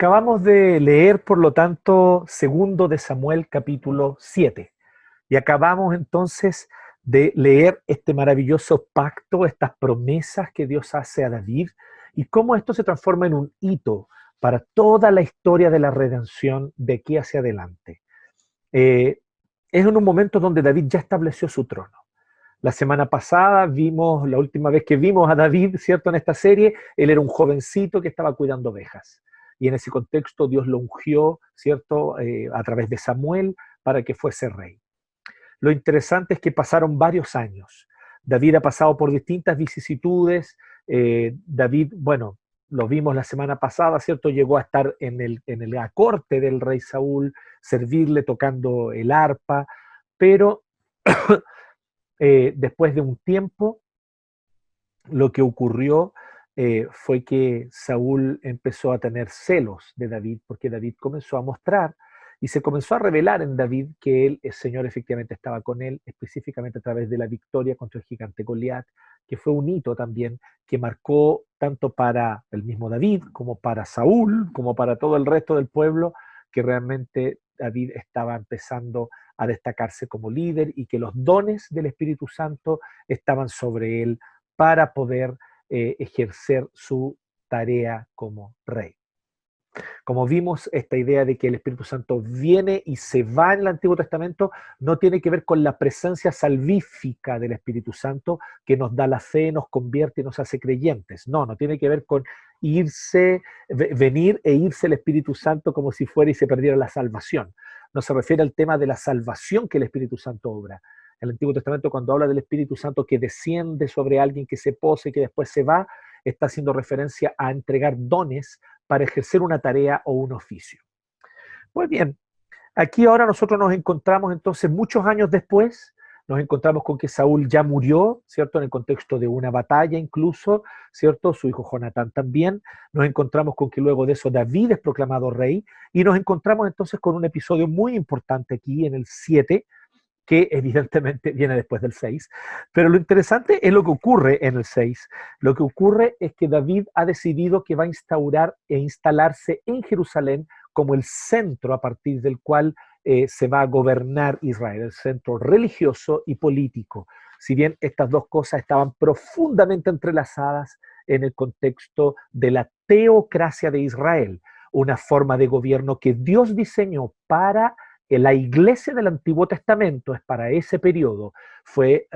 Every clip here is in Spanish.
Acabamos de leer, por lo tanto, segundo de Samuel capítulo 7. Y acabamos entonces de leer este maravilloso pacto, estas promesas que Dios hace a David y cómo esto se transforma en un hito para toda la historia de la redención de aquí hacia adelante. Eh, es en un momento donde David ya estableció su trono. La semana pasada vimos, la última vez que vimos a David, ¿cierto? En esta serie, él era un jovencito que estaba cuidando ovejas y en ese contexto Dios lo ungió, ¿cierto?, eh, a través de Samuel para que fuese rey. Lo interesante es que pasaron varios años. David ha pasado por distintas vicisitudes. Eh, David, bueno, lo vimos la semana pasada, ¿cierto? Llegó a estar en, el, en la corte del rey Saúl, servirle tocando el arpa, pero eh, después de un tiempo, lo que ocurrió eh, fue que Saúl empezó a tener celos de David, porque David comenzó a mostrar y se comenzó a revelar en David que el Señor, efectivamente estaba con él, específicamente a través de la victoria contra el gigante Goliat, que fue un hito también que marcó tanto para el mismo David como para Saúl, como para todo el resto del pueblo, que realmente David estaba empezando a destacarse como líder y que los dones del Espíritu Santo estaban sobre él para poder eh, ejercer su tarea como rey. Como vimos, esta idea de que el Espíritu Santo viene y se va en el Antiguo Testamento no tiene que ver con la presencia salvífica del Espíritu Santo que nos da la fe, nos convierte y nos hace creyentes. No, no tiene que ver con irse, venir e irse el Espíritu Santo como si fuera y se perdiera la salvación. No se refiere al tema de la salvación que el Espíritu Santo obra, el Antiguo Testamento cuando habla del Espíritu Santo que desciende sobre alguien que se pose y que después se va, está haciendo referencia a entregar dones para ejercer una tarea o un oficio. Pues bien, aquí ahora nosotros nos encontramos entonces muchos años después, nos encontramos con que Saúl ya murió, ¿cierto? En el contexto de una batalla incluso, ¿cierto? Su hijo Jonatán también. Nos encontramos con que luego de eso David es proclamado rey y nos encontramos entonces con un episodio muy importante aquí en el 7, que evidentemente viene después del 6. Pero lo interesante es lo que ocurre en el 6. Lo que ocurre es que David ha decidido que va a instaurar e instalarse en Jerusalén como el centro a partir del cual eh, se va a gobernar Israel, el centro religioso y político. Si bien estas dos cosas estaban profundamente entrelazadas en el contexto de la teocracia de Israel, una forma de gobierno que Dios diseñó para la iglesia del Antiguo Testamento es para ese periodo, fue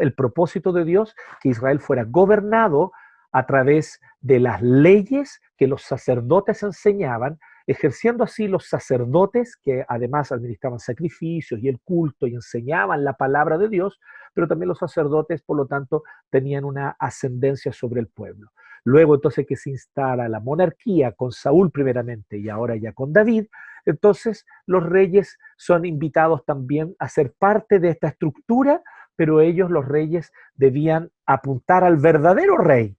el propósito de Dios que Israel fuera gobernado a través de las leyes que los sacerdotes enseñaban, ejerciendo así los sacerdotes que además administraban sacrificios y el culto y enseñaban la palabra de Dios, pero también los sacerdotes, por lo tanto, tenían una ascendencia sobre el pueblo. Luego entonces que se instala la monarquía con Saúl primeramente y ahora ya con David, entonces los reyes son invitados también a ser parte de esta estructura, pero ellos, los reyes, debían apuntar al verdadero rey,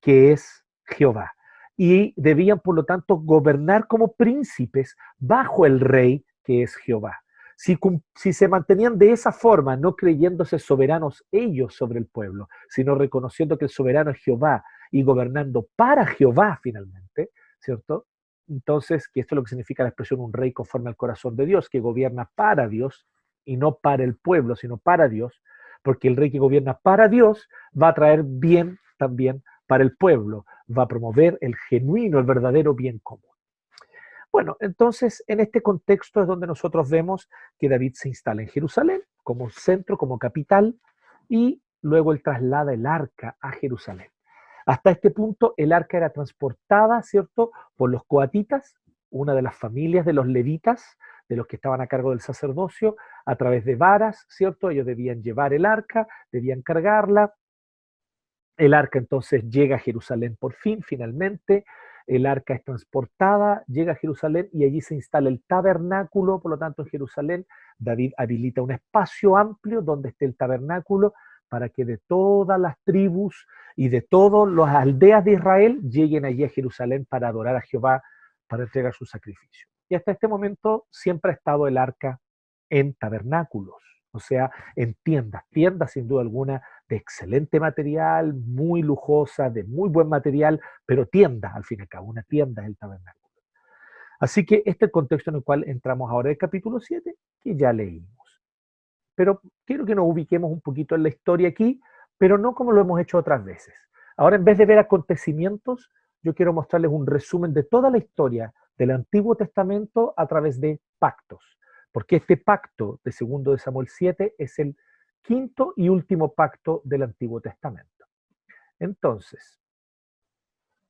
que es Jehová. Y debían, por lo tanto, gobernar como príncipes bajo el rey, que es Jehová. Si, si, se mantenían de esa forma, no creyéndose soberanos ellos sobre el pueblo, sino reconociendo que el soberano es Jehová y gobernando para Jehová finalmente, ¿cierto? Entonces, que esto es lo que significa la expresión un rey conforme al corazón de Dios, que gobierna para Dios y no para el pueblo, sino para Dios, porque el rey que gobierna para Dios va a traer bien también para el pueblo, va a promover el genuino, el verdadero bien común. Bueno, entonces en este contexto es donde nosotros vemos que David se instala en Jerusalén como centro, como capital, y luego él traslada el arca a Jerusalén. Hasta este punto el arca era transportada, ¿cierto?, por los coatitas, una de las familias de los levitas, de los que estaban a cargo del sacerdocio, a través de varas, ¿cierto? Ellos debían llevar el arca, debían cargarla. El arca entonces llega a Jerusalén por fin, finalmente. El arca es transportada, llega a Jerusalén y allí se instala el tabernáculo, por lo tanto en Jerusalén David habilita un espacio amplio donde esté el tabernáculo para que de todas las tribus y de todas las aldeas de Israel lleguen allí a Jerusalén para adorar a Jehová, para entregar su sacrificio. Y hasta este momento siempre ha estado el arca en tabernáculos, o sea, en tiendas, tiendas sin duda alguna de excelente material, muy lujosa, de muy buen material, pero tienda al fin y al cabo, una tienda es el tabernáculo. Así que este es el contexto en el cual entramos ahora el capítulo 7, que ya leímos. Pero quiero que nos ubiquemos un poquito en la historia aquí, pero no como lo hemos hecho otras veces. Ahora, en vez de ver acontecimientos, yo quiero mostrarles un resumen de toda la historia del Antiguo Testamento a través de pactos, porque este pacto de segundo de Samuel 7 es el quinto y último pacto del Antiguo Testamento. Entonces,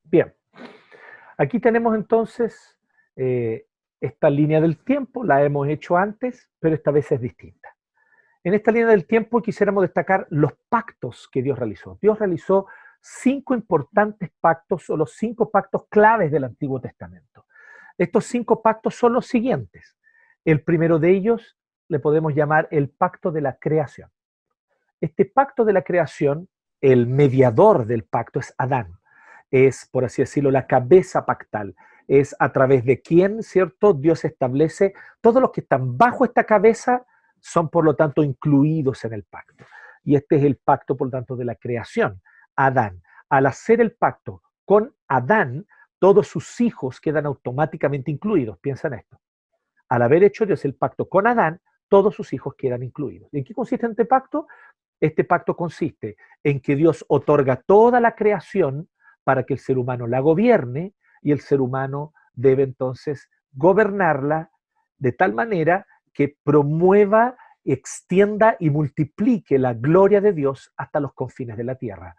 bien, aquí tenemos entonces eh, esta línea del tiempo, la hemos hecho antes, pero esta vez es distinta. En esta línea del tiempo quisiéramos destacar los pactos que Dios realizó. Dios realizó cinco importantes pactos o los cinco pactos claves del Antiguo Testamento. Estos cinco pactos son los siguientes. El primero de ellos le podemos llamar el pacto de la creación. Este pacto de la creación, el mediador del pacto es Adán. Es, por así decirlo, la cabeza pactal. Es a través de quien, ¿cierto? Dios establece, todos los que están bajo esta cabeza son, por lo tanto, incluidos en el pacto. Y este es el pacto, por lo tanto, de la creación. Adán. Al hacer el pacto con Adán, todos sus hijos quedan automáticamente incluidos. Piensa en esto. Al haber hecho Dios el pacto con Adán, todos sus hijos quedan incluidos. ¿En qué consiste este pacto? Este pacto consiste en que Dios otorga toda la creación para que el ser humano la gobierne y el ser humano debe entonces gobernarla de tal manera que promueva, extienda y multiplique la gloria de Dios hasta los confines de la tierra.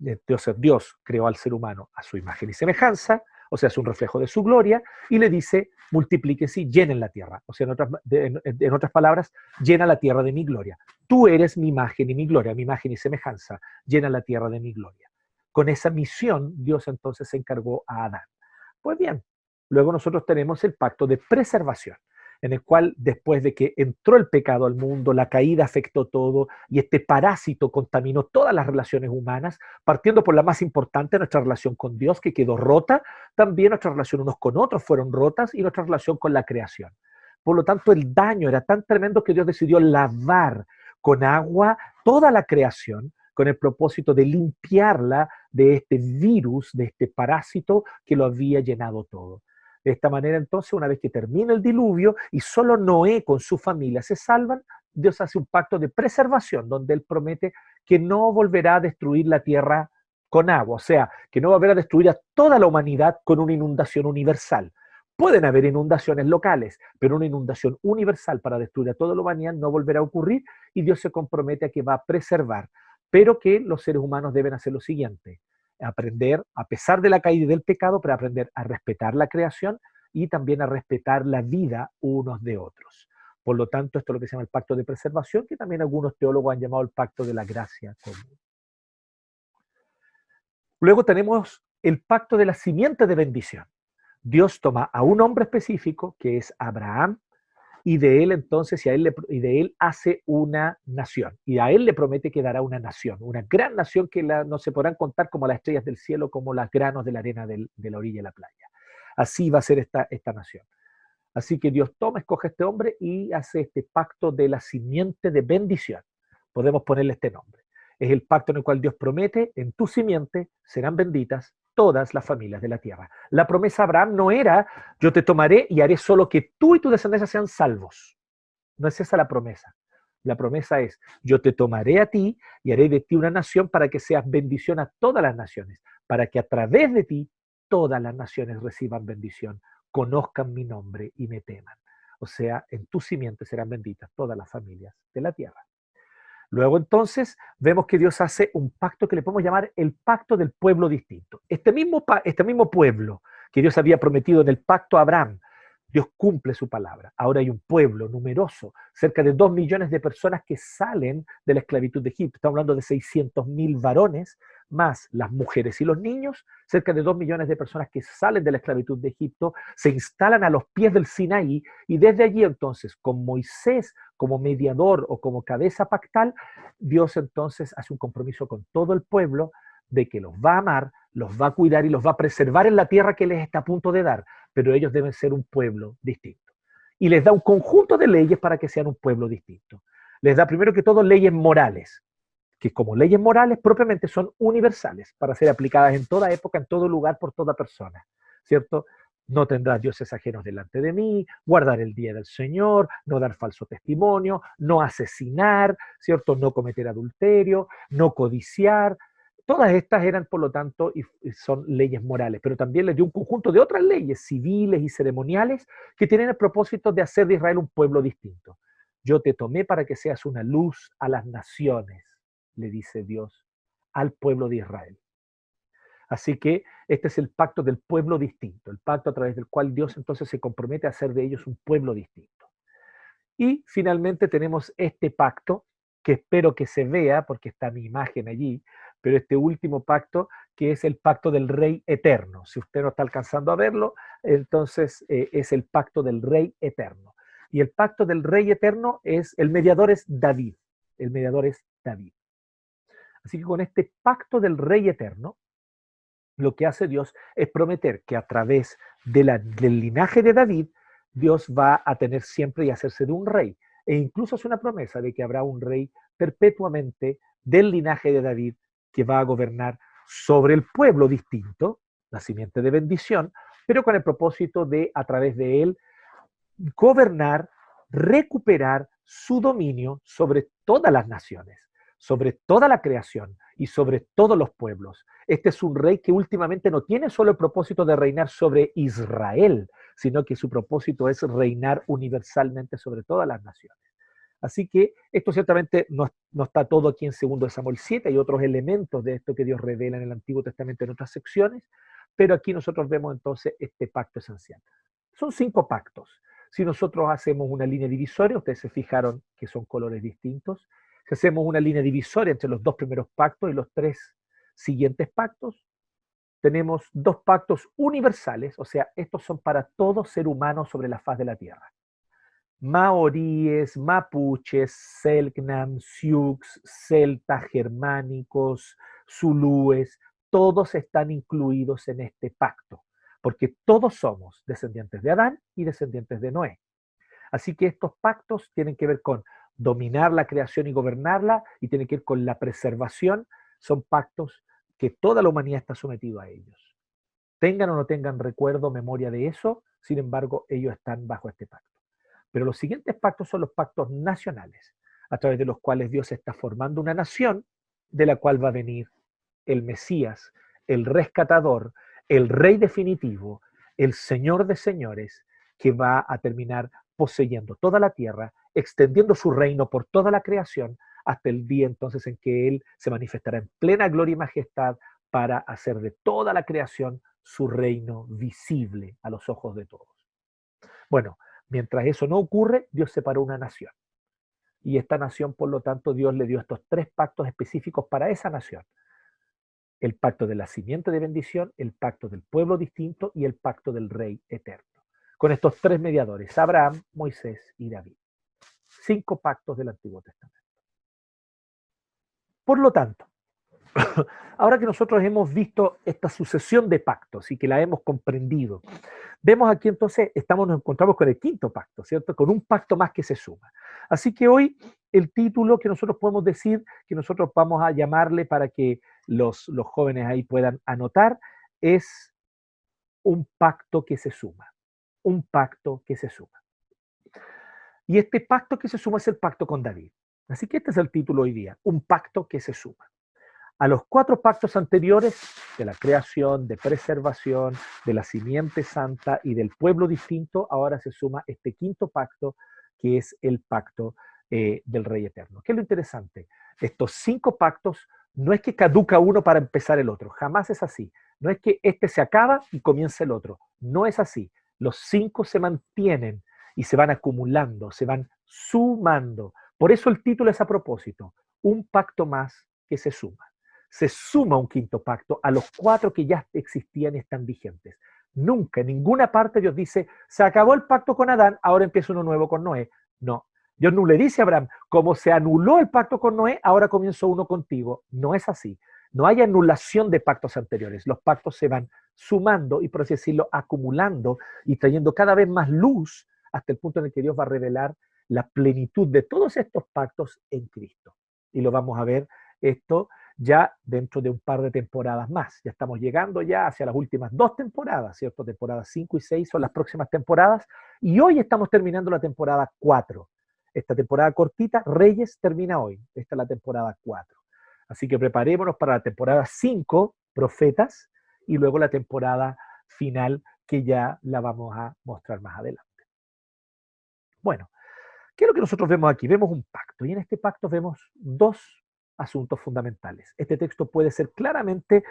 Entonces Dios creó al ser humano a su imagen y semejanza, o sea, es un reflejo de su gloria, y le dice, multiplíquense y llenen la tierra. O sea, en otras, en otras palabras, llena la tierra de mi gloria. Tú eres mi imagen y mi gloria, mi imagen y semejanza, llena la tierra de mi gloria. Con esa misión, Dios entonces se encargó a Adán. Pues bien, luego nosotros tenemos el pacto de preservación en el cual después de que entró el pecado al mundo, la caída afectó todo y este parásito contaminó todas las relaciones humanas, partiendo por la más importante, nuestra relación con Dios, que quedó rota, también nuestra relación unos con otros fueron rotas y nuestra relación con la creación. Por lo tanto, el daño era tan tremendo que Dios decidió lavar con agua toda la creación con el propósito de limpiarla de este virus, de este parásito que lo había llenado todo. De esta manera, entonces, una vez que termina el diluvio y solo Noé con su familia se salvan, Dios hace un pacto de preservación donde Él promete que no volverá a destruir la tierra con agua, o sea, que no volverá a destruir a toda la humanidad con una inundación universal. Pueden haber inundaciones locales, pero una inundación universal para destruir a toda la humanidad no volverá a ocurrir y Dios se compromete a que va a preservar, pero que los seres humanos deben hacer lo siguiente, aprender, a pesar de la caída del pecado, pero aprender a respetar la creación y también a respetar la vida unos de otros. Por lo tanto, esto es lo que se llama el pacto de preservación, que también algunos teólogos han llamado el pacto de la gracia común. Luego tenemos el pacto de la simiente de bendición. Dios toma a un hombre específico, que es Abraham, y de él entonces, y, a él y de él hace una nación. Y a él le promete que dará una nación, una gran nación que no se podrán contar como las estrellas del cielo, como las granos de la arena de la orilla de la playa. Así va a ser esta, esta nación. Así que Dios toma, escoge a este hombre y hace este pacto de la simiente de bendición. Podemos ponerle este nombre. Es el pacto en el cual Dios promete, en tu simiente serán benditas todas las familias de la tierra. La promesa a Abraham no era, yo te tomaré y haré solo que tú y tu descendencia sean salvos. No es esa la promesa. La promesa es, yo te tomaré a ti y haré de ti una nación para que seas bendición a todas las naciones, para que a través de ti todas las naciones reciban bendición, conozcan mi nombre y me teman. O sea, en tu simiente serán benditas todas las familias de la tierra. Luego entonces vemos que Dios hace un pacto que le podemos llamar el pacto del pueblo distinto. Este mismo, este mismo pueblo que Dios había prometido en el pacto a Abraham, Dios cumple su palabra. Ahora hay un pueblo numeroso, cerca de dos millones de personas que salen de la esclavitud de Egipto. Estamos hablando de 600 mil varones más las mujeres y los niños, cerca de dos millones de personas que salen de la esclavitud de Egipto, se instalan a los pies del Sinaí y desde allí entonces, con Moisés como mediador o como cabeza pactal, Dios entonces hace un compromiso con todo el pueblo de que los va a amar, los va a cuidar y los va a preservar en la tierra que les está a punto de dar, pero ellos deben ser un pueblo distinto. Y les da un conjunto de leyes para que sean un pueblo distinto. Les da primero que todo leyes morales, que como leyes morales propiamente son universales para ser aplicadas en toda época, en todo lugar, por toda persona, ¿cierto? no tendrás dioses ajenos delante de mí, guardar el día del Señor, no dar falso testimonio, no asesinar, ¿cierto? No cometer adulterio, no codiciar. Todas estas eran, por lo tanto, y son leyes morales, pero también les dio un conjunto de otras leyes civiles y ceremoniales que tienen el propósito de hacer de Israel un pueblo distinto. Yo te tomé para que seas una luz a las naciones, le dice Dios al pueblo de Israel. Así que este es el pacto del pueblo distinto, el pacto a través del cual Dios entonces se compromete a hacer de ellos un pueblo distinto. Y finalmente tenemos este pacto, que espero que se vea, porque está mi imagen allí, pero este último pacto, que es el pacto del Rey Eterno. Si usted no está alcanzando a verlo, entonces eh, es el pacto del Rey Eterno. Y el pacto del Rey Eterno es, el mediador es David, el mediador es David. Así que con este pacto del Rey Eterno, lo que hace Dios es prometer que a través del linaje de David, Dios va a tener siempre y hacerse de un rey. E incluso es una promesa de que habrá un rey perpetuamente del linaje de David que va a gobernar sobre el pueblo distinto, la de bendición, pero con el propósito de, a través de él, gobernar, recuperar su dominio sobre todas las naciones, sobre toda la creación y sobre todos los pueblos. Este es un rey que últimamente no tiene solo el propósito de reinar sobre Israel, sino que su propósito es reinar universalmente sobre todas las naciones. Así que esto ciertamente no, está todo aquí en 2 Samuel 7, hay otros elementos de esto que Dios revela en el Antiguo Testamento en otras secciones, pero aquí nosotros vemos entonces este pacto esencial. Son cinco pactos. Si nosotros hacemos una línea divisoria, ustedes se fijaron que son colores distintos, si hacemos una línea divisoria entre los dos primeros pactos y los tres siguientes pactos, tenemos dos pactos universales, o sea, estos son para todo ser humano sobre la faz de la Tierra. Maoríes, mapuches, selknam, sioux, celtas, germánicos, zulúes, todos están incluidos en este pacto, porque todos somos descendientes de Adán y descendientes de Noé. Así que estos pactos tienen que ver con dominar la creación y gobernarla y tienen que ver con la preservación son pactos que toda la humanidad está sometido a ellos. Tengan o no tengan recuerdo, memoria de eso, sin embargo, ellos están bajo este pacto. Pero los siguientes pactos son los pactos nacionales, a través de los cuales Dios está formando una nación de la cual va a venir el Mesías, el rescatador, el rey definitivo, el Señor de señores, que va a terminar poseyendo toda la tierra, extendiendo su reino por toda la creación, hasta el día entonces en que Él se manifestará en plena gloria y majestad para hacer de toda la creación su reino visible a los ojos de todos. Bueno, mientras eso no ocurre, Dios separó una nación. Y esta nación, por lo tanto, Dios le dio estos tres pactos específicos para esa nación. El pacto de la simiente de bendición, el pacto del pueblo distinto y el pacto del rey eterno. Con estos tres mediadores, Abraham, Moisés y David. Cinco pactos del Antiguo Testamento. Por lo tanto, ahora que nosotros hemos visto esta sucesión de pactos y que la hemos comprendido, vemos aquí entonces, estamos, nos encontramos con el quinto pacto, ¿cierto? Con un pacto más que se suma. Así que hoy el título que nosotros podemos decir, que nosotros vamos a llamarle para que los, los jóvenes ahí puedan anotar, es un pacto que se suma. Un pacto que se suma. Y este pacto que se suma es el pacto con David. Así que este es el título hoy día, un pacto que se suma. A los cuatro pactos anteriores de la creación, de preservación, de la simiente santa y del pueblo distinto, ahora se suma este quinto pacto que es el pacto eh, del Rey Eterno. ¿Qué es lo interesante? Estos cinco pactos no es que caduca uno para empezar el otro, jamás es así. No es que este se acaba y comienza el otro, no es así. Los cinco se mantienen y se van acumulando, se van sumando por eso el título es a propósito, un pacto más que se suma. Se suma un quinto pacto a los cuatro que ya existían y están vigentes. Nunca, en ninguna parte Dios dice, se acabó el pacto con Adán, ahora empieza uno nuevo con Noé. No. Dios no le dice a Abraham, como se anuló el pacto con Noé, ahora comienzo uno contigo. No es así. No hay anulación de pactos anteriores. Los pactos se van sumando y, por así decirlo, acumulando y trayendo cada vez más luz hasta el punto en el que Dios va a revelar la plenitud de todos estos pactos en Cristo. Y lo vamos a ver esto ya dentro de un par de temporadas más. Ya estamos llegando ya hacia las últimas dos temporadas, ¿cierto? Temporadas 5 y 6 son las próximas temporadas y hoy estamos terminando la temporada 4. Esta temporada cortita, Reyes, termina hoy. Esta es la temporada 4. Así que preparémonos para la temporada 5, Profetas, y luego la temporada final que ya la vamos a mostrar más adelante. Bueno, ¿qué es lo que nosotros vemos aquí? Vemos un pacto y en este pacto vemos dos asuntos fundamentales. Este texto puede ser claramente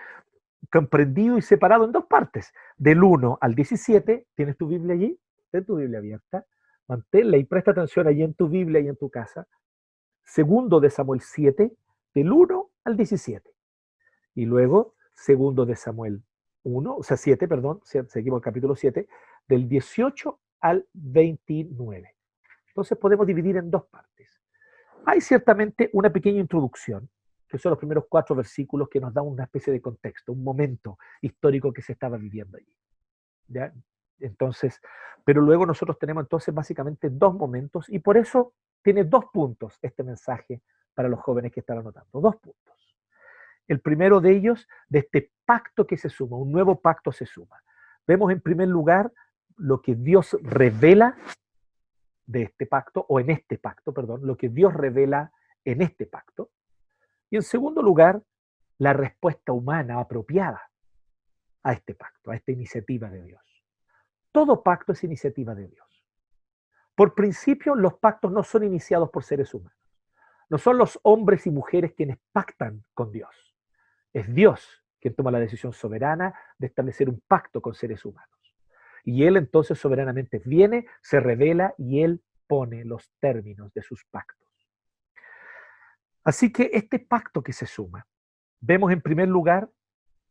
comprendido y separado en dos partes. Del 1 al 17, ¿tienes tu Biblia allí? Ten tu Biblia abierta, manténla y presta atención allí en tu Biblia y en tu casa. Segundo de Samuel 7, del 1 al 17. Y luego, segundo de Samuel 1, o sea, 7, perdón, seguimos el capítulo 7, del 18 al 29. Entonces podemos dividir en dos partes. Hay ciertamente una pequeña introducción, que son los primeros cuatro versículos que nos dan una especie de contexto, un momento histórico que se estaba viviendo allí. Entonces, pero luego nosotros tenemos entonces básicamente dos momentos y por eso tiene dos puntos este mensaje para los jóvenes que están anotando, dos puntos. El primero de ellos, de este pacto que se suma, un nuevo pacto se suma. Vemos en primer lugar lo que Dios revela de este pacto, o en este pacto, perdón, lo que Dios revela en este pacto. Y en segundo lugar, la respuesta humana apropiada a este pacto, a esta iniciativa de Dios. Todo pacto es iniciativa de Dios. Por principio, los pactos no son iniciados por seres humanos. No son los hombres y mujeres quienes pactan con Dios. Es Dios quien toma la decisión soberana de establecer un pacto con seres humanos. Y Él entonces soberanamente viene, se revela y Él pone los términos de sus pactos. Así que este pacto que se suma, vemos en primer lugar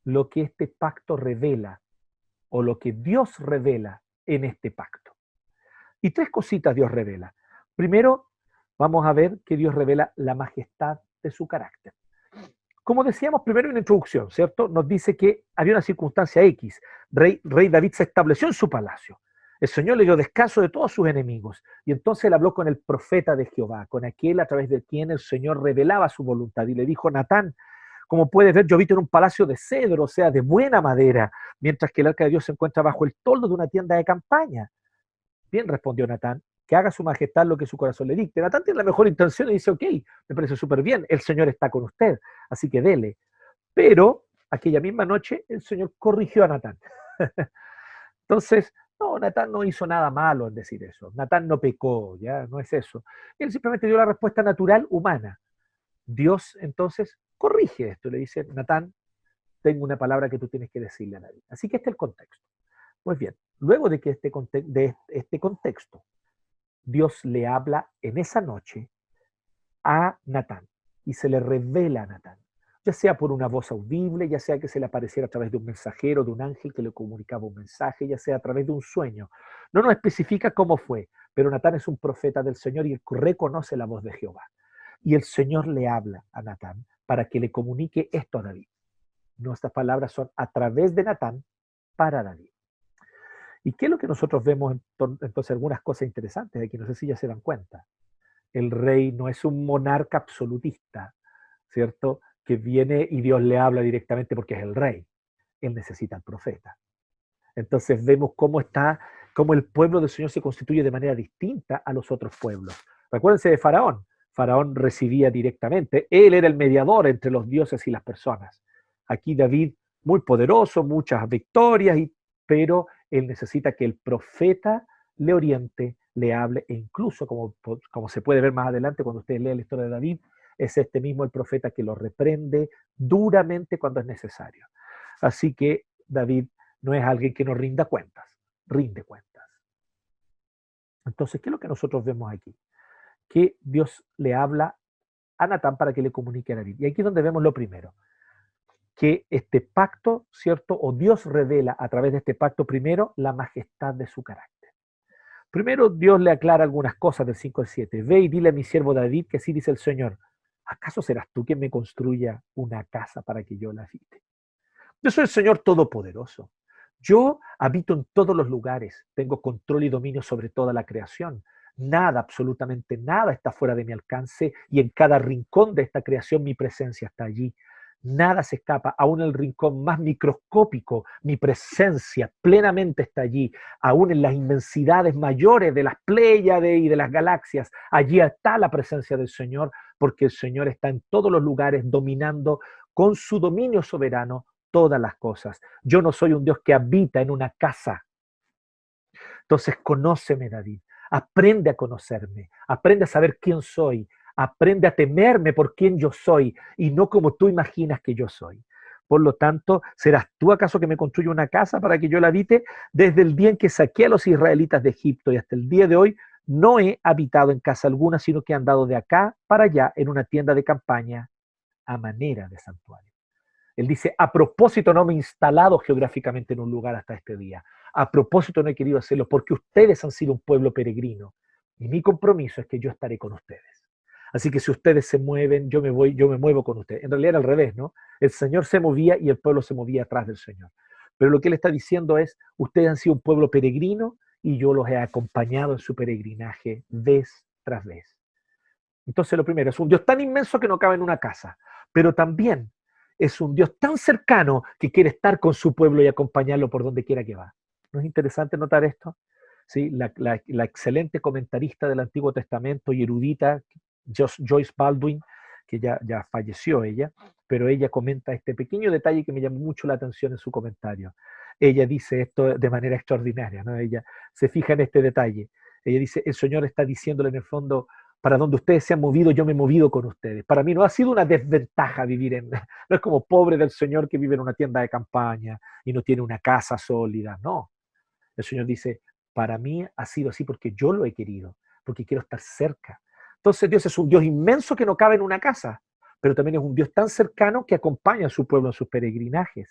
lo que este pacto revela o lo que Dios revela en este pacto. Y tres cositas Dios revela. Primero, vamos a ver que Dios revela la majestad de su carácter. Como decíamos primero en la introducción, ¿cierto? Nos dice que había una circunstancia X. Rey, David se estableció en su palacio. El Señor le dio descanso de todos sus enemigos. Y entonces él habló con el profeta de Jehová, con aquel a través de quien el Señor revelaba su voluntad. Y le dijo, Natán, como puedes ver, yo habito en un palacio de cedro, o sea, de buena madera, mientras que el arca de Dios se encuentra bajo el toldo de una tienda de campaña. Bien, respondió Natán, que haga su majestad lo que su corazón le dicte. Natán tiene la mejor intención y dice, ok, me parece súper bien, el Señor está con usted, así que dele. Pero aquella misma noche el Señor corrigió a Natán. Entonces, no, Natán no hizo nada malo en decir eso. Natán no pecó, ya, no es eso. Él simplemente dio la respuesta natural humana. Dios entonces corrige esto, le dice, Natán, tengo una palabra que tú tienes que decirle a nadie. Así que este es el contexto. Pues bien, luego de que este, de este contexto Dios le habla en esa noche a Natán y se le revela a Natán, ya sea por una voz audible, ya sea que se le apareciera a través de un mensajero, de un ángel que le comunicaba un mensaje, ya sea a través de un sueño. No nos especifica cómo fue, pero Natán es un profeta del Señor y reconoce la voz de Jehová. Y el Señor le habla a Natán para que le comunique esto a David. Nuestras palabras son a través de Natán para David. ¿Y qué es lo que nosotros vemos entonces? Algunas cosas interesantes aquí, no sé si ya se dan cuenta. El rey no es un monarca absolutista, ¿cierto? Que viene y Dios le habla directamente porque es el rey. Él necesita al profeta. Entonces vemos cómo está, cómo el pueblo del Señor se constituye de manera distinta a los otros pueblos. Recuérdense de Faraón. Faraón recibía directamente. Él era el mediador entre los dioses y las personas. Aquí David, muy poderoso, muchas victorias, pero él necesita que el profeta le oriente, le hable, e incluso, como, como se puede ver más adelante cuando ustedes leen la historia de David, es este mismo el profeta que lo reprende duramente cuando es necesario. Así que David no es alguien que nos rinda cuentas, rinde cuentas. Entonces, ¿qué es lo que nosotros vemos aquí? Que Dios le habla a Natán para que le comunique a David. Y aquí es donde vemos lo primero que este pacto, ¿cierto? O Dios revela a través de este pacto primero la majestad de su carácter. Primero Dios le aclara algunas cosas del 5 al 7. Ve y dile a mi siervo David que así dice el Señor. ¿Acaso serás tú quien me construya una casa para que yo la habite? Yo soy el Señor Todopoderoso. Yo habito en todos los lugares, tengo control y dominio sobre toda la creación. Nada, absolutamente nada está fuera de mi alcance y en cada rincón de esta creación mi presencia está allí. Nada se escapa, aún el rincón más microscópico, mi presencia plenamente está allí, aún en las inmensidades mayores de las Pléyades y de las galaxias, allí está la presencia del Señor, porque el Señor está en todos los lugares dominando con su dominio soberano todas las cosas. Yo no soy un Dios que habita en una casa. Entonces, conóceme, David. Aprende a conocerme, aprende a saber quién soy, aprende a temerme por quién yo soy y no como tú imaginas que yo soy. Por lo tanto, ¿serás tú acaso que me construye una casa para que yo la habite? Desde el día en que saqué a los israelitas de Egipto y hasta el día de hoy, no he habitado en casa alguna, sino que he andado de acá para allá en una tienda de campaña a manera de santuario. Él dice, a propósito no me he instalado geográficamente en un lugar hasta este día. A propósito no he querido hacerlo porque ustedes han sido un pueblo peregrino y mi compromiso es que yo estaré con ustedes. Así que si ustedes se mueven, yo me voy, yo me muevo con ustedes. En realidad era al revés, ¿no? El Señor se movía y el pueblo se movía atrás del Señor. Pero lo que él está diciendo es, ustedes han sido un pueblo peregrino y yo los he acompañado en su peregrinaje vez tras vez. Entonces lo primero, es un Dios tan inmenso que no cabe en una casa, pero también es un Dios tan cercano que quiere estar con su pueblo y acompañarlo por donde quiera que va. ¿No es interesante notar esto? ¿Sí? La, excelente comentarista del Antiguo Testamento y erudita Joyce Baldwin, que ya, ya falleció ella, pero ella comenta este pequeño detalle que me llamó mucho la atención en su comentario. Ella dice esto de manera extraordinaria, ¿no? Ella se fija en este detalle. Ella dice, el Señor está diciéndole en el fondo, para donde ustedes se han movido, yo me he movido con ustedes. Para mí no ha sido una desventaja vivir en, no es como pobre del Señor que vive en una tienda de campaña y no tiene una casa sólida, no. El Señor dice, para mí ha sido así porque yo lo he querido, porque quiero estar cerca. Entonces Dios es un Dios inmenso que no cabe en una casa, pero también es un Dios tan cercano que acompaña a su pueblo en sus peregrinajes.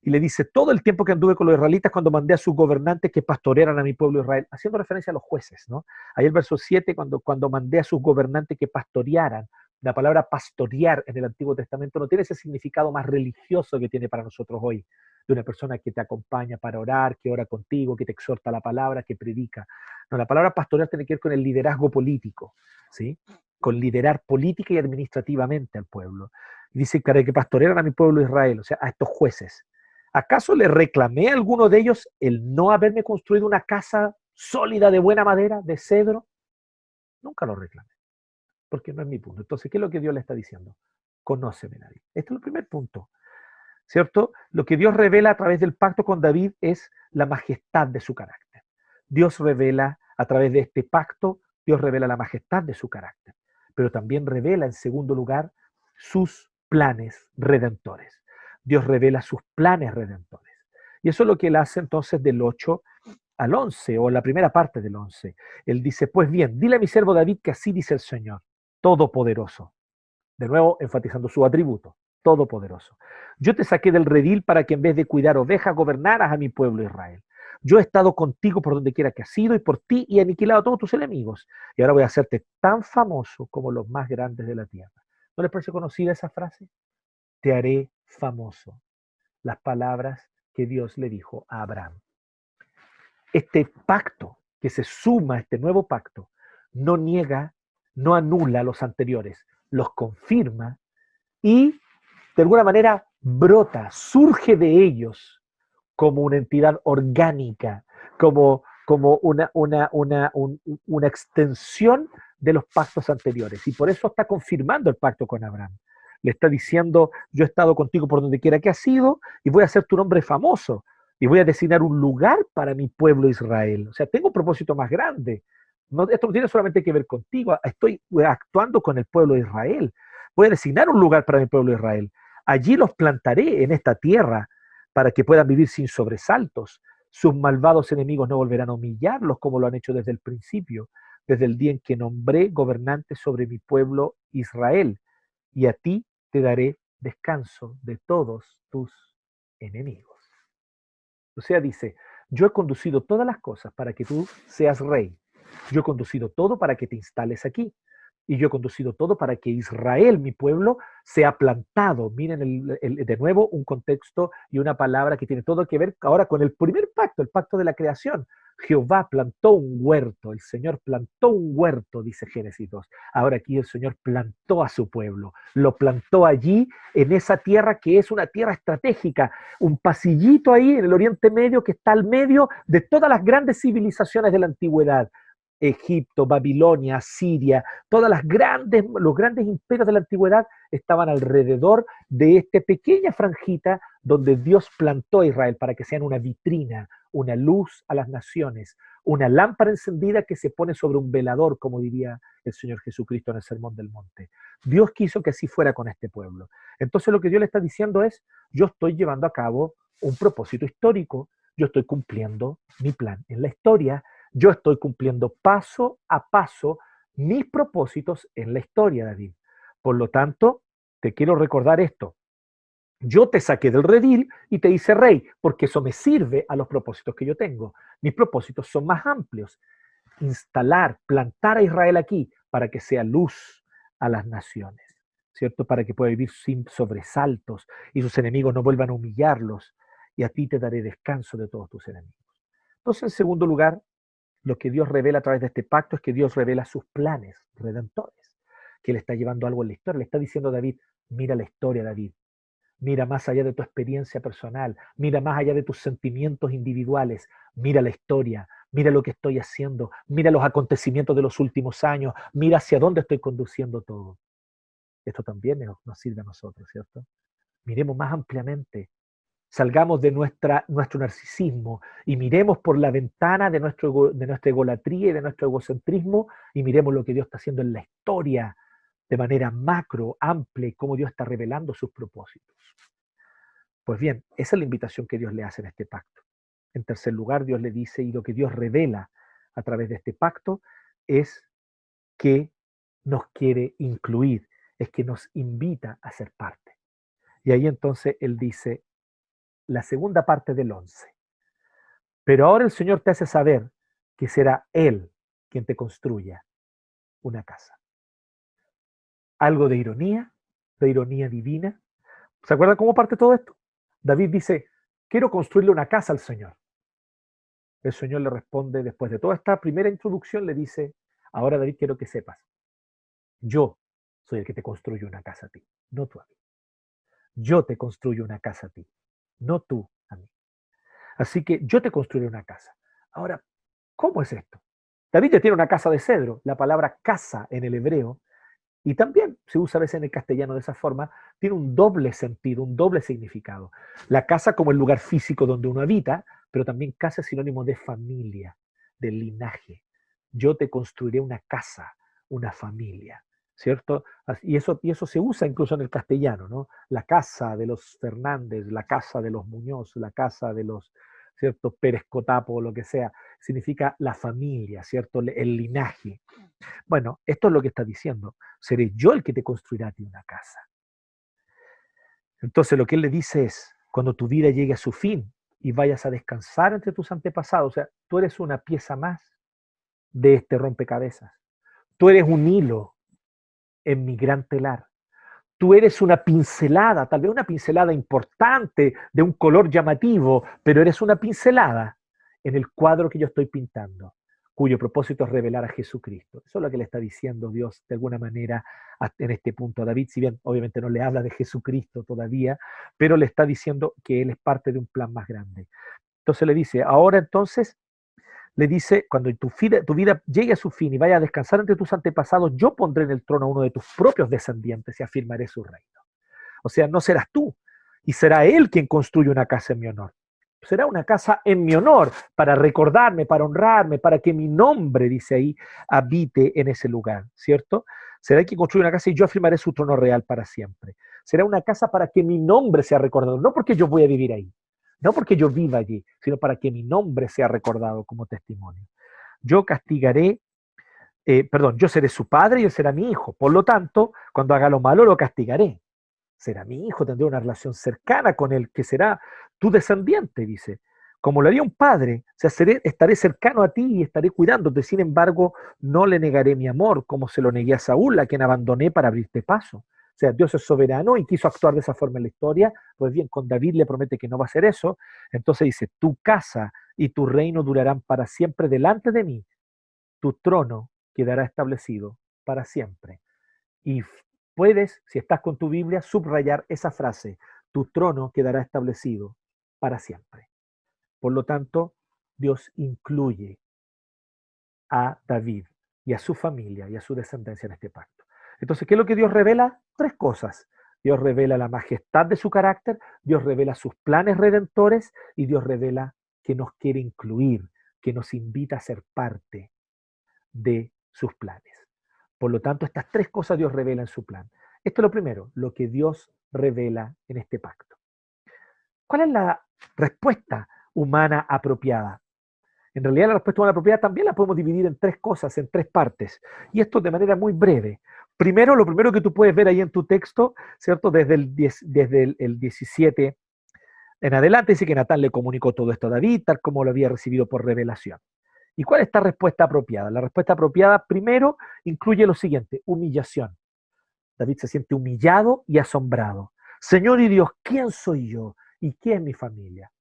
Y le dice, todo el tiempo que anduve con los israelitas cuando mandé a sus gobernantes que pastorearan a mi pueblo Israel, haciendo referencia a los jueces, ¿no? Ahí el verso 7, cuando, cuando mandé a sus gobernantes que pastorearan, la palabra pastorear en el Antiguo Testamento no tiene ese significado más religioso que tiene para nosotros hoy, de una persona que te acompaña para orar, que ora contigo, que te exhorta la palabra, que predica. No, la palabra pastorear tiene que ver con el liderazgo político, ¿sí? Con liderar política y administrativamente al pueblo. Y dice que pastorearan a mi pueblo Israel, o sea, a estos jueces. ¿Acaso le reclamé a alguno de ellos el no haberme construido una casa sólida de buena madera, de cedro? Nunca lo reclamé, porque no es mi punto. Entonces, ¿qué es lo que Dios le está diciendo? Conóceme, David. Este es el primer punto. ¿Cierto? Lo que Dios revela a través del pacto con David es la majestad de su carácter. Dios revela a través de este pacto, Dios revela la majestad de su carácter, pero también revela en segundo lugar sus planes redentores. Dios revela sus planes redentores. Y eso es lo que él hace entonces del 8 al 11, o la primera parte del 11. Él dice, pues bien, dile a mi siervo David que así dice el Señor, Todopoderoso. De nuevo, enfatizando su atributo, Todopoderoso. Yo te saqué del redil para que en vez de cuidar ovejas gobernaras a mi pueblo Israel. Yo he estado contigo por donde quiera que has ido y por ti y he aniquilado a todos tus enemigos. Y ahora voy a hacerte tan famoso como los más grandes de la tierra. ¿No les parece conocida esa frase? Te haré famoso las palabras que Dios le dijo a Abraham. Este pacto que se suma a este nuevo pacto no niega, no anula los anteriores, los confirma y de alguna manera brota, surge de ellos como una entidad orgánica, como, como una, una, una, una extensión de los pactos anteriores. Y por eso está confirmando el pacto con Abraham le está diciendo, yo he estado contigo por donde quiera que has ido y voy a hacer tu nombre famoso y voy a designar un lugar para mi pueblo Israel. O sea, tengo un propósito más grande. No, esto no tiene solamente que ver contigo, estoy actuando con el pueblo Israel. Voy a designar un lugar para mi pueblo Israel. Allí los plantaré en esta tierra para que puedan vivir sin sobresaltos. Sus malvados enemigos no volverán a humillarlos como lo han hecho desde el principio, desde el día en que nombré gobernante sobre mi pueblo Israel. Y a ti te daré descanso de todos tus enemigos. O sea, dice, yo he conducido todas las cosas para que tú seas rey. Yo he conducido todo para que te instales aquí. Y yo he conducido todo para que Israel, mi pueblo, sea plantado. Miren de nuevo un contexto y una palabra que tiene todo que ver ahora con el primer pacto, el pacto de la creación. Jehová plantó un huerto, el Señor plantó un huerto, dice Génesis 2. Ahora aquí el Señor plantó a su pueblo, lo plantó allí en esa tierra que es una tierra estratégica, un pasillito ahí en el Oriente Medio que está al medio de todas las grandes civilizaciones de la antigüedad. Egipto, Babilonia, Siria, todas grandes, los grandes imperios de la antigüedad estaban alrededor de esta pequeña franjita donde Dios plantó a Israel para que sean una vitrina, una luz a las naciones, una lámpara encendida que se pone sobre un velador, como diría el Señor Jesucristo en el Sermón del Monte. Dios quiso que así fuera con este pueblo. Entonces lo que Dios le está diciendo es, yo estoy llevando a cabo un propósito histórico, yo estoy cumpliendo mi plan en la historia, yo estoy cumpliendo paso a paso mis propósitos en la historia, David. Por lo tanto, te quiero recordar esto. Yo te saqué del redil y te hice rey, porque eso me sirve a los propósitos que yo tengo. Mis propósitos son más amplios. Instalar, plantar a Israel aquí para que sea luz a las naciones, ¿cierto? Para que pueda vivir sin sobresaltos y sus enemigos no vuelvan a humillarlos. Y a ti te daré descanso de todos tus enemigos. Entonces, en segundo lugar, lo que Dios revela a través de este pacto es que Dios revela sus planes redentores, que le está llevando algo en la historia. Le está diciendo a David, mira la historia, David, Mira más allá de tu experiencia personal, mira más allá de tus sentimientos individuales, mira la historia, mira lo que estoy haciendo, mira los acontecimientos de los últimos años, mira hacia dónde estoy conduciendo todo. Esto también nos sirve a nosotros, ¿cierto? Miremos más ampliamente, salgamos de nuestra, nuestro narcisismo y miremos por la ventana de, nuestro, de nuestra egolatría y de nuestro egocentrismo y miremos lo que Dios está haciendo en la historia de manera macro, amplia, cómo Dios está revelando sus propósitos. Pues bien, esa es la invitación que Dios le hace en este pacto. En tercer lugar, Dios le dice, y lo que Dios revela a través de este pacto es que nos quiere incluir, es que nos invita a ser parte. Y ahí entonces Él dice la segunda parte del once. Pero ahora el Señor te hace saber que será Él quien te construya una casa algo de ironía, de ironía divina. ¿Se acuerdan cómo parte todo esto? David dice, quiero construirle una casa al Señor. El Señor le responde, después de toda esta primera introducción, le dice, ahora David quiero que sepas, yo soy el que te construye una casa a ti, no tú a mí. Yo te construyo una casa a ti, no tú a mí. Así que yo te construiré una casa. Ahora, ¿cómo es esto? David tiene una casa de cedro. La palabra casa en el hebreo y también se usa a veces en el castellano de esa forma, tiene un doble sentido, un doble significado. La casa como el lugar físico donde uno habita, pero también casa sinónimo de familia, de linaje. Yo te construiré una casa, una familia, ¿cierto? Y eso, y eso se usa incluso en el castellano, ¿no? La casa de los Fernández, la casa de los Muñoz, la casa de los, ¿cierto? Pérez Cotapo lo que sea, significa la familia, ¿cierto? El linaje. Bueno, esto es lo que está diciendo. Seré yo el que te construirá a ti una casa. Entonces lo que él le dice es, cuando tu vida llegue a su fin y vayas a descansar entre tus antepasados, o sea, tú eres una pieza más de este rompecabezas. Tú eres un hilo en mi gran telar tú eres una pincelada, tal vez una pincelada importante de un color llamativo, pero eres una pincelada en el cuadro que yo estoy pintando, cuyo propósito es revelar a Jesucristo. Eso es lo que le está diciendo Dios de alguna manera en este punto a David, si bien obviamente no le habla de Jesucristo todavía, pero le está diciendo que Él es parte de un plan más grande. Entonces le dice, ahora entonces le dice, cuando tu vida, tu vida llegue a su fin y vaya a descansar entre tus antepasados, yo pondré en el trono a uno de tus propios descendientes y afirmaré su reino. O sea, no serás tú, y será él quien construye una casa en mi honor. Será una casa en mi honor, para recordarme, para honrarme, para que mi nombre, dice ahí, habite en ese lugar, ¿cierto? Será quien construye una casa y yo afirmaré su trono real para siempre. Será una casa para que mi nombre sea recordado, no porque yo voy a vivir ahí, no porque yo viva allí, sino para que mi nombre sea recordado como testimonio. Yo castigaré, eh, perdón, yo seré su padre y él será mi hijo. Por lo tanto, cuando haga lo malo, lo castigaré. Será mi hijo, tendré una relación cercana con él, que será tu descendiente, dice. como lo haría un padre, o sea, estaré cercano a ti y estaré cuidándote, sin embargo, no le negaré mi amor, como se lo negué a Saúl, a quien abandoné para abrirte paso. Sea, Dios es soberano y quiso actuar de esa forma en la historia, pues bien, con David le promete que no va a hacer eso, entonces dice, tu casa y tu reino durarán para siempre delante de mí, tu trono quedará establecido para siempre. Y puedes, si estás con tu Biblia, subrayar esa frase, tu trono quedará establecido para siempre. Por lo tanto, Dios incluye a David y a su familia y a su descendencia en este pacto. Entonces, ¿qué es lo que Dios revela? Tres cosas. Dios revela la majestad de su carácter, Dios revela sus planes redentores y Dios revela que nos quiere incluir, que nos invita a ser parte de sus planes. Por lo tanto, estas tres cosas Dios revela en su plan. Esto es lo primero, lo que Dios revela en este pacto. ¿Cuál es la respuesta humana apropiada? En realidad la respuesta humana apropiada también la podemos dividir en tres cosas, en tres partes. Y esto de manera muy breve. Primero, lo primero que tú puedes ver ahí en tu texto, ¿cierto? Desde el, desde el, 17 en adelante, dice que Natán le comunicó todo esto a David, tal como lo había recibido por revelación. ¿Y cuál es esta respuesta apropiada? La respuesta apropiada primero incluye lo siguiente, humillación. David se siente humillado y asombrado. Señor y Dios, ¿quién soy yo? ¿Y quién es mi familia?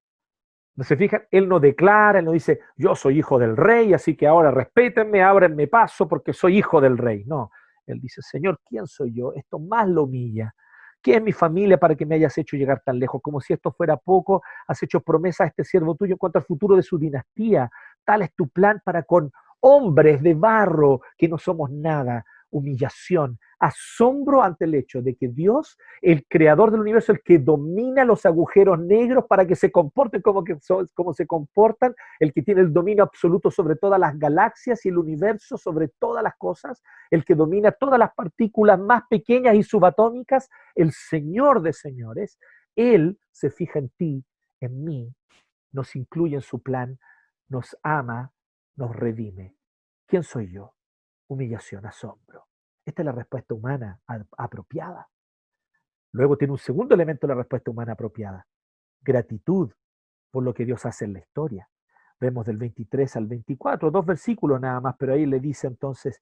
¿No se fijan? Él no declara, él no dice, yo soy hijo del rey, así que ahora respétenme, ábrenme paso porque soy hijo del rey. No, él dice, Señor, ¿quién soy yo? Esto más lo humilla. ¿Qué es mi familia para que me hayas hecho llegar tan lejos? Como si esto fuera poco, has hecho promesa a este siervo tuyo en cuanto al futuro de su dinastía. Tal es tu plan para con hombres de barro que no somos nada. Humillación, asombro ante el hecho de que Dios, el creador del universo, el que domina los agujeros negros para que se comporten como, que como se comportan, el que tiene el dominio absoluto sobre todas las galaxias y el universo, sobre todas las cosas, el que domina todas las partículas más pequeñas y subatómicas, el Señor de señores, Él se fija en ti, en mí, nos incluye en su plan, nos ama, nos redime. ¿Quién soy yo? Humillación, asombro. Esta es la respuesta humana apropiada. Luego tiene un segundo elemento de la respuesta humana apropiada, gratitud por lo que Dios hace en la historia. Vemos del 23 al 24, dos versículos nada más, pero ahí le dice entonces,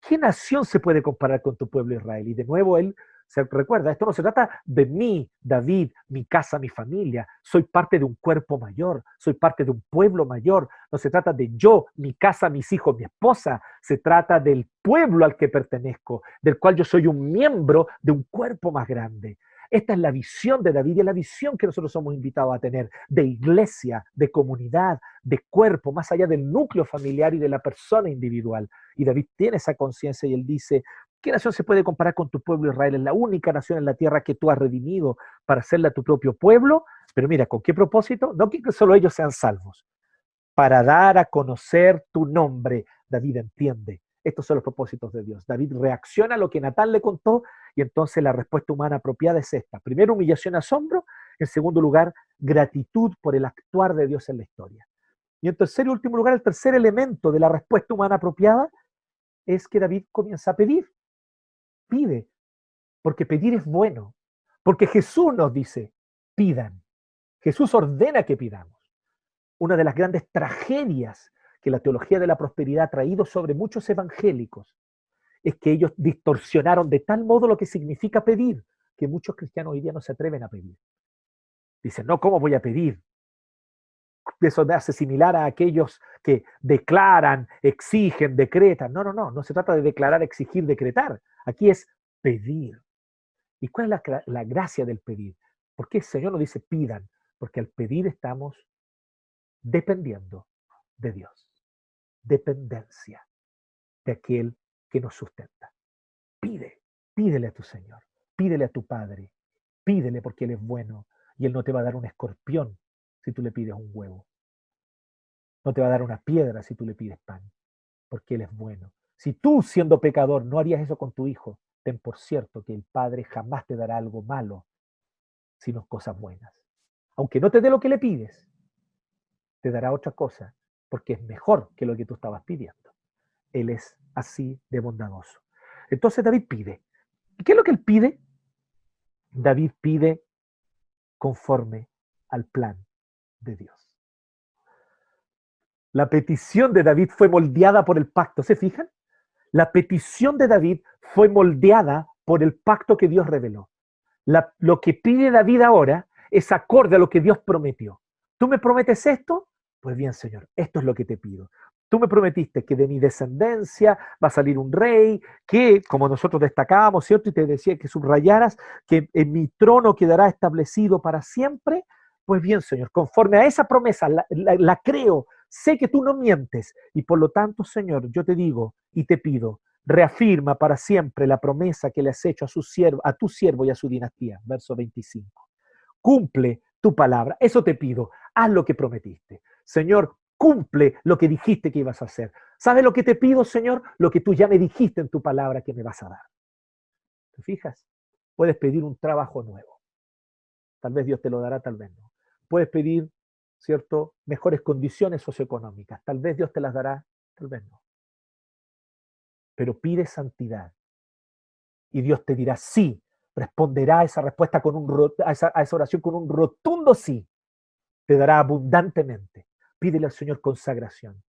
¿qué nación se puede comparar con tu pueblo Israel? Y de nuevo él se recuerda, esto no se trata de mí, David, mi casa, mi familia. Soy parte de un cuerpo mayor, soy parte de un pueblo mayor. No se trata de yo, mi casa, mis hijos, mi esposa. Se trata del pueblo al que pertenezco, del cual yo soy un miembro de un cuerpo más grande. Esta es la visión de David y es la visión que nosotros somos invitados a tener de iglesia, de comunidad, de cuerpo, más allá del núcleo familiar y de la persona individual. Y David tiene esa conciencia y él dice, ¿Qué nación se puede comparar con tu pueblo Israel? Es la única nación en la tierra que tú has redimido para hacerla tu propio pueblo. Pero mira, ¿con qué propósito? No que solo ellos sean salvos, para dar a conocer tu nombre. David entiende. Estos son los propósitos de Dios. David reacciona a lo que Natán le contó y entonces la respuesta humana apropiada es esta. Primero, humillación, asombro. En segundo lugar, gratitud por el actuar de Dios en la historia. Y en tercer y último lugar, el tercer elemento de la respuesta humana apropiada es que David comienza a pedir pide, porque pedir es bueno, porque Jesús nos dice, pidan. Jesús ordena que pidamos. Una de las grandes tragedias que la teología de la prosperidad ha traído sobre muchos evangélicos es que ellos distorsionaron de tal modo lo que significa pedir, que muchos cristianos hoy día no se atreven a pedir. Dicen, no, ¿cómo voy a pedir? Eso me hace similar a aquellos que declaran, exigen, decretan. No, no, no, no se trata de declarar, exigir, decretar. Aquí es pedir. ¿Y cuál es la, gracia del pedir? Porque el Señor nos dice pidan? Porque al pedir estamos dependiendo de Dios. Dependencia de aquel que nos sustenta. Pide, pídele a tu Señor, pídele a tu Padre, pídele porque Él es bueno y Él no te va a dar un escorpión si tú le pides un huevo. No te va a dar una piedra si tú le pides pan, porque Él es bueno. Si tú, siendo pecador, no harías eso con tu hijo, ten por cierto que el Padre jamás te dará algo malo, sino cosas buenas. Aunque no te dé lo que le pides, te dará otra cosa, porque es mejor que lo que tú estabas pidiendo. Él es así de bondadoso. Entonces David pide. ¿Y qué es lo que él pide? David pide conforme al plan de Dios. La petición de David fue moldeada por el pacto. ¿Se fijan? La petición de David fue moldeada por el pacto que Dios reveló. lo que pide David ahora es acorde a lo que Dios prometió. ¿Tú me prometes esto? Pues bien, Señor, esto es lo que te pido. Tú me prometiste que de mi descendencia va a salir un rey, que, como nosotros destacábamos, ¿cierto? Y te decía que subrayaras que en mi trono quedará establecido para siempre. Pues bien, Señor, conforme a esa promesa, la, creo, sé que tú no mientes. Y por lo tanto, Señor, yo te digo y te pido, reafirma para siempre la promesa que le has hecho a, su siervo, a tu siervo y a su dinastía. Verso 25. Cumple tu palabra. Eso te pido. Haz lo que prometiste. Señor, cumple lo que dijiste que ibas a hacer. ¿Sabes lo que te pido, Señor? Lo que tú ya me dijiste en tu palabra que me vas a dar. ¿Te fijas? Puedes pedir un trabajo nuevo. Tal vez Dios te lo dará, tal vez no. Puedes pedir, ¿cierto?, mejores condiciones socioeconómicas. Tal vez Dios te las dará, tal vez no. Pero pide santidad. Y Dios te dirá sí. Responderá a esa respuesta con un a esa oración con un rotundo sí. Te dará abundantemente Pídele al Señor consagración.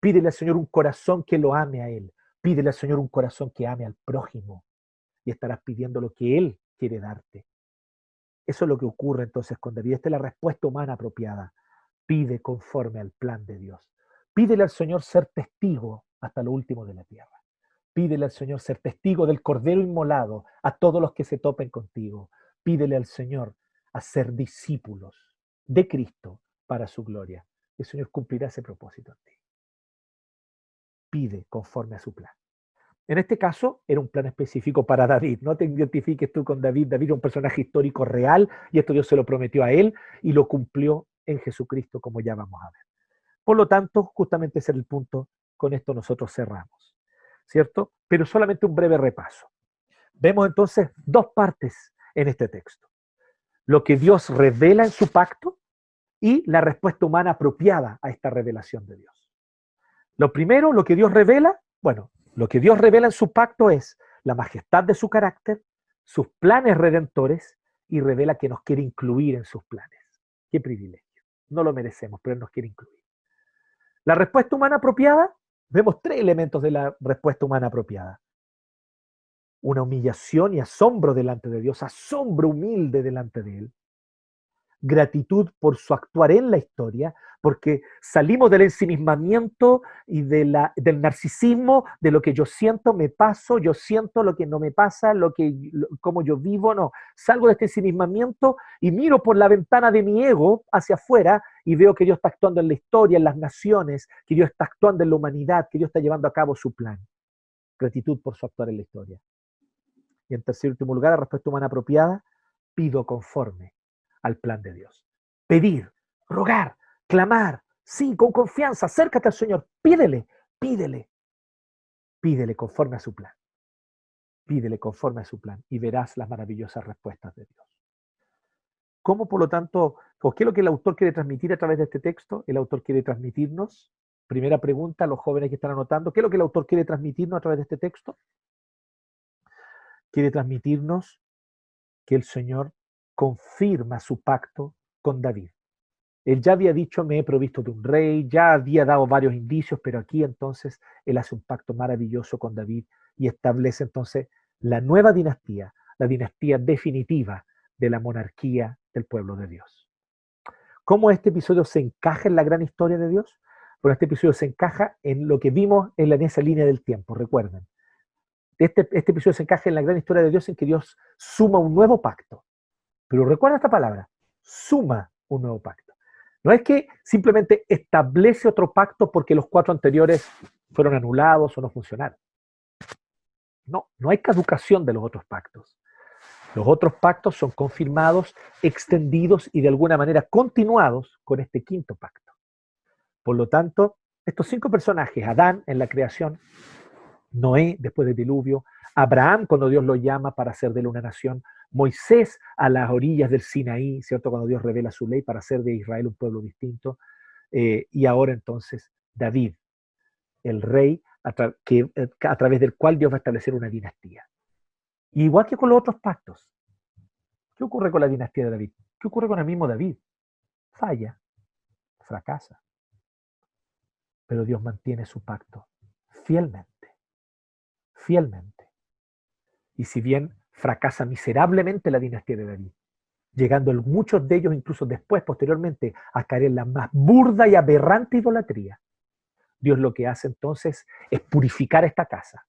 Pídele al Señor un corazón que lo ame a Él. Pídele al Señor un corazón que ame al prójimo. Y estarás pidiendo lo que Él quiere darte. Eso es lo que ocurre entonces con David. Esta es la respuesta humana apropiada. Pide conforme al plan de Dios. Pídele al Señor ser testigo hasta lo último de la tierra. Pídele al Señor ser testigo del cordero inmolado a todos los que se topen contigo. Pídele al Señor a ser discípulos de Cristo para su gloria el Señor cumplirá ese propósito en ti. Pide conforme a su plan. En este caso, era un plan específico para David. No te identifiques tú con David. David es un personaje histórico real y esto Dios se lo prometió a él y lo cumplió en Jesucristo, como ya vamos a ver. Por lo tanto, justamente ese es el punto. Con esto nosotros cerramos. ¿Cierto? Pero solamente un breve repaso. Vemos entonces dos partes en este texto. Lo que Dios revela en su pacto y la respuesta humana apropiada a esta revelación de Dios. Lo primero, lo que Dios revela, bueno, lo que Dios revela en su pacto es la majestad de su carácter, sus planes redentores y revela que nos quiere incluir en sus planes. Qué privilegio. No lo merecemos, pero Él nos quiere incluir. La respuesta humana apropiada, vemos tres elementos de la respuesta humana apropiada. Una humillación y asombro delante de Dios, asombro humilde delante de Él gratitud por su actuar en la historia, porque salimos del ensimismamiento y del narcisismo, de lo que yo siento, me paso, yo siento lo que no me pasa, lo que, como yo vivo, no. Salgo de este ensimismamiento y miro por la ventana de mi ego hacia afuera y veo que Dios está actuando en la historia, en las naciones, que Dios está actuando en la humanidad, que Dios está llevando a cabo su plan. Gratitud por su actuar en la historia. Y en tercer y último lugar, la respuesta humana apropiada, pido conforme al plan de Dios. Pedir, rogar, clamar, sí, con confianza, acércate al Señor, pídele, pídele, pídele conforme a su plan. Pídele conforme a su plan y verás las maravillosas respuestas de Dios. ¿Cómo, por lo tanto, o qué es lo que el autor quiere transmitir a través de este texto? El autor quiere transmitirnos, primera pregunta a los jóvenes que están anotando, ¿qué es lo que el autor quiere transmitirnos a través de este texto? Quiere transmitirnos que el Señor confirma su pacto con David. Él ya había dicho, me he provisto de un rey, ya había dado varios indicios, pero aquí entonces él hace un pacto maravilloso con David y establece entonces la nueva dinastía, la dinastía definitiva de la monarquía del pueblo de Dios. ¿Cómo este episodio se encaja en la gran historia de Dios? Bueno, este episodio se encaja en lo que vimos en, esa línea del tiempo, recuerden. Este, este episodio se encaja en la gran historia de Dios en que Dios suma un nuevo pacto pero recuerda esta palabra, suma un nuevo pacto. No es que simplemente establece otro pacto porque los cuatro anteriores fueron anulados o no funcionaron. No, no hay caducación de los otros pactos. Los otros pactos son confirmados, extendidos y de alguna manera continuados con este quinto pacto. Por lo tanto, estos cinco personajes, Adán en la creación, Noé después del diluvio, Abraham cuando Dios lo llama para hacer de él una nación, Moisés a las orillas del Sinaí, ¿cierto? Cuando Dios revela su ley para hacer de Israel un pueblo distinto. Eh, y ahora entonces David, el rey que, eh, a través del cual Dios va a establecer una dinastía. igual que con los otros pactos. ¿Qué ocurre con la dinastía de David? ¿Qué ocurre con el mismo David? Falla, fracasa. pero Dios mantiene su pacto fielmente, fielmente. Y si bien fracasa miserablemente la dinastía de David, llegando muchos de ellos incluso después, posteriormente, a caer en la más burda y aberrante idolatría, Dios lo que hace entonces es purificar esta casa.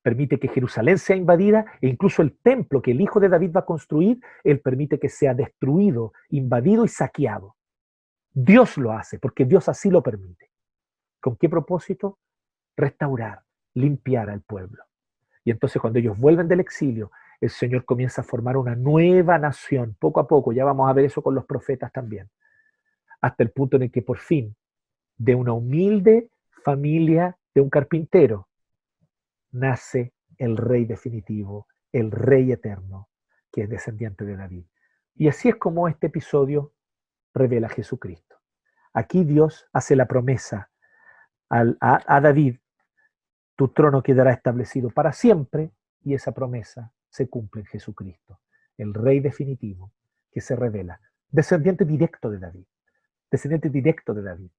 Permite que Jerusalén sea invadida e incluso el templo que el hijo de David va a construir, él permite que sea destruido, invadido y saqueado. Dios lo hace porque Dios así lo permite. ¿Con qué propósito? Restaurar, limpiar al pueblo. Y entonces cuando ellos vuelven del exilio, el Señor comienza a formar una nueva nación, poco a poco, ya vamos a ver eso con los profetas también, hasta el punto en el que por fin de una humilde familia de un carpintero, nace el rey definitivo, el rey eterno, que es descendiente de David. Y así es como este episodio revela a Jesucristo. Aquí Dios hace la promesa a, a David, tu trono quedará establecido para siempre, y esa promesa se cumple en Jesucristo, el rey definitivo que se revela, descendiente directo de David, descendiente directo de David.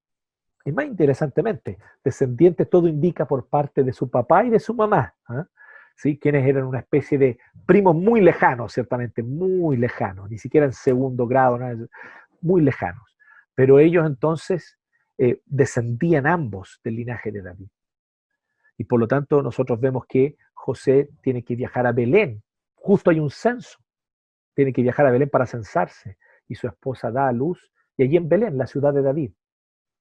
Y más interesantemente, descendiente todo indica por parte de su papá y de su mamá, ¿ah? ¿sí? quienes eran una especie de primos muy lejanos, ciertamente, muy lejanos, ni siquiera en segundo grado, muy lejanos. Pero ellos entonces eh, descendían ambos del linaje de David. Y por lo tanto nosotros vemos que José tiene que viajar a Belén, justo hay un censo, tiene que viajar a Belén para censarse, y su esposa da a luz, y allí en Belén, la ciudad de David,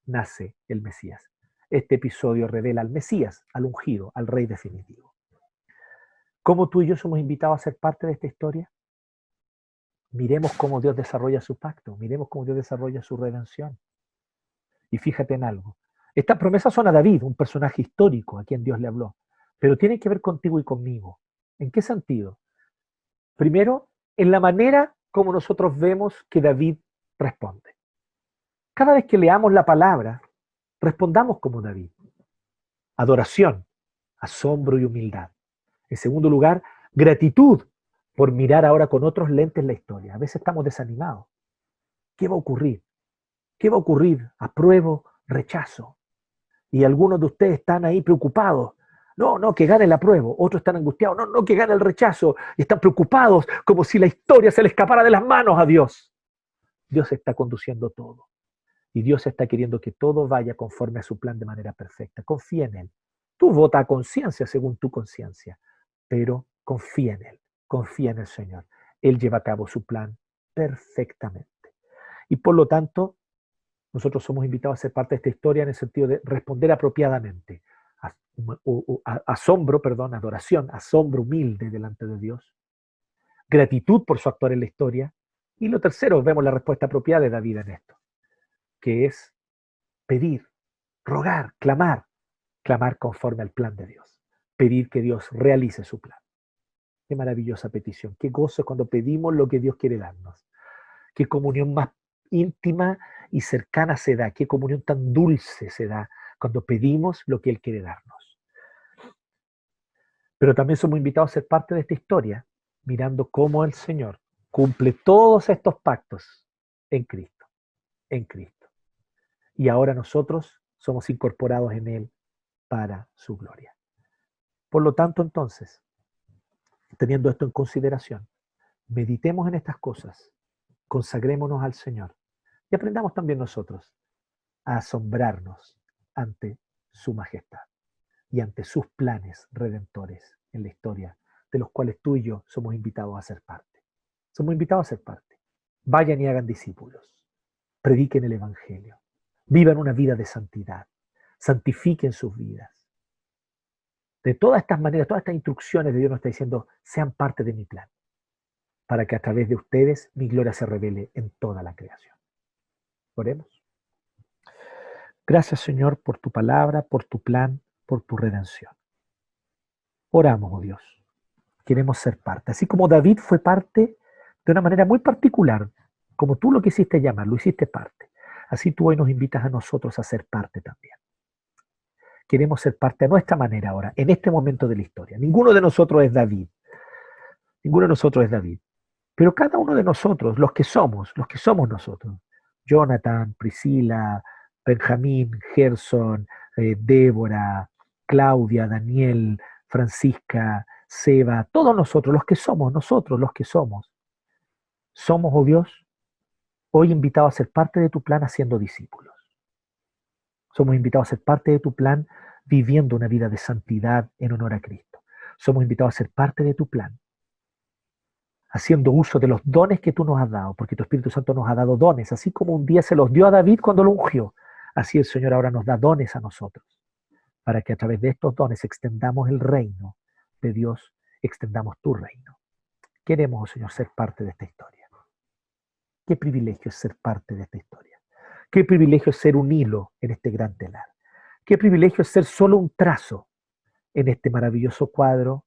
nace el Mesías. Este episodio revela al Mesías, al ungido, al rey definitivo. ¿Cómo tú y yo somos invitados a ser parte de esta historia? Miremos cómo Dios desarrolla su pacto, miremos cómo Dios desarrolla su redención. Y fíjate en algo. Estas promesas son a David, un personaje histórico a quien Dios le habló, pero tienen que ver contigo y conmigo. ¿En qué sentido? Primero, en la manera como nosotros vemos que David responde. Cada vez que leamos la palabra, respondamos como David. Adoración, asombro y humildad. En segundo lugar, gratitud por mirar ahora con otros lentes la historia. A veces estamos desanimados. ¿Qué va a ocurrir? ¿Qué va a ocurrir? Apruebo, rechazo. Y algunos de ustedes están ahí preocupados. No, no, que gane el apruebo. Otros están angustiados. No, no, que gane el rechazo. Y están preocupados como si la historia se le escapara de las manos a Dios. Dios está conduciendo todo. Y Dios está queriendo que todo vaya conforme a su plan de manera perfecta. Confía en Él. Tú vota a conciencia según tu conciencia, pero confía en Él, confía en el Señor. Él lleva a cabo su plan perfectamente. Y por lo tanto, nosotros somos invitados a ser parte de esta historia en el sentido de responder apropiadamente. Asombro, perdón, adoración, asombro humilde delante de Dios. Gratitud por su actuar en la historia. Y lo tercero, vemos la respuesta apropiada de David en esto que es pedir, rogar, clamar, clamar conforme al plan de Dios, pedir que Dios realice su plan. Qué maravillosa petición, qué gozo cuando pedimos lo que Dios quiere darnos, qué comunión más íntima y cercana se da, qué comunión tan dulce se da cuando pedimos lo que Él quiere darnos. Pero también somos invitados a ser parte de esta historia, mirando cómo el Señor cumple todos estos pactos en Cristo, en Cristo y ahora nosotros somos incorporados en Él para su gloria. Por lo tanto, entonces, teniendo esto en consideración, meditemos en estas cosas, consagrémonos al Señor y aprendamos también nosotros a asombrarnos ante su majestad y ante sus planes redentores en la historia, de los cuales tú y yo somos invitados a ser parte. Somos invitados a ser parte. Vayan y hagan discípulos. Prediquen el Evangelio. Vivan una vida de santidad. Santifiquen sus vidas. De todas estas maneras, todas estas instrucciones de Dios nos está diciendo, sean parte de mi plan, para que a través de ustedes mi gloria se revele en toda la creación. Oremos. Gracias Señor por tu palabra, por tu plan, por tu redención. Oramos, oh Dios. Queremos ser parte. Así como David fue parte de una manera muy particular, como tú lo quisiste llamar, lo hiciste parte. Así tú hoy nos invitas a nosotros a ser parte también. Queremos ser parte a nuestra manera ahora, en este momento de la historia. Ninguno de nosotros es David. Ninguno de nosotros es David. Pero cada uno de nosotros, los que somos, los que somos nosotros, Jonathan, Priscila, Benjamín, Gerson, eh, Débora, Claudia, Daniel, Francisca, Seba, todos nosotros, los que somos, nosotros los que somos, somos, oh Dios, hoy invitados a ser parte de tu plan haciendo discípulos. Somos invitados a ser parte de tu plan viviendo una vida de santidad en honor a Cristo. Somos invitados a ser parte de tu plan, haciendo uso de los dones que tú nos has dado, porque tu Espíritu Santo nos ha dado dones, así como un día se los dio a David cuando lo ungió. Así el Señor ahora nos da dones a nosotros, para que a través de estos dones extendamos el reino de Dios, extendamos tu reino. Queremos, oh Señor, ser parte de esta historia. Qué privilegio es ser parte de esta historia. Qué privilegio es ser un hilo en este gran telar. Qué privilegio es ser solo un trazo en este maravilloso cuadro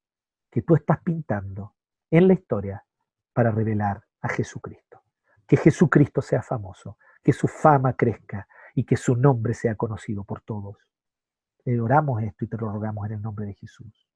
que tú estás pintando en la historia para revelar a Jesucristo. Que Jesucristo sea famoso, que su fama crezca y que su nombre sea conocido por todos. Le oramos esto y te lo rogamos en el nombre de Jesús.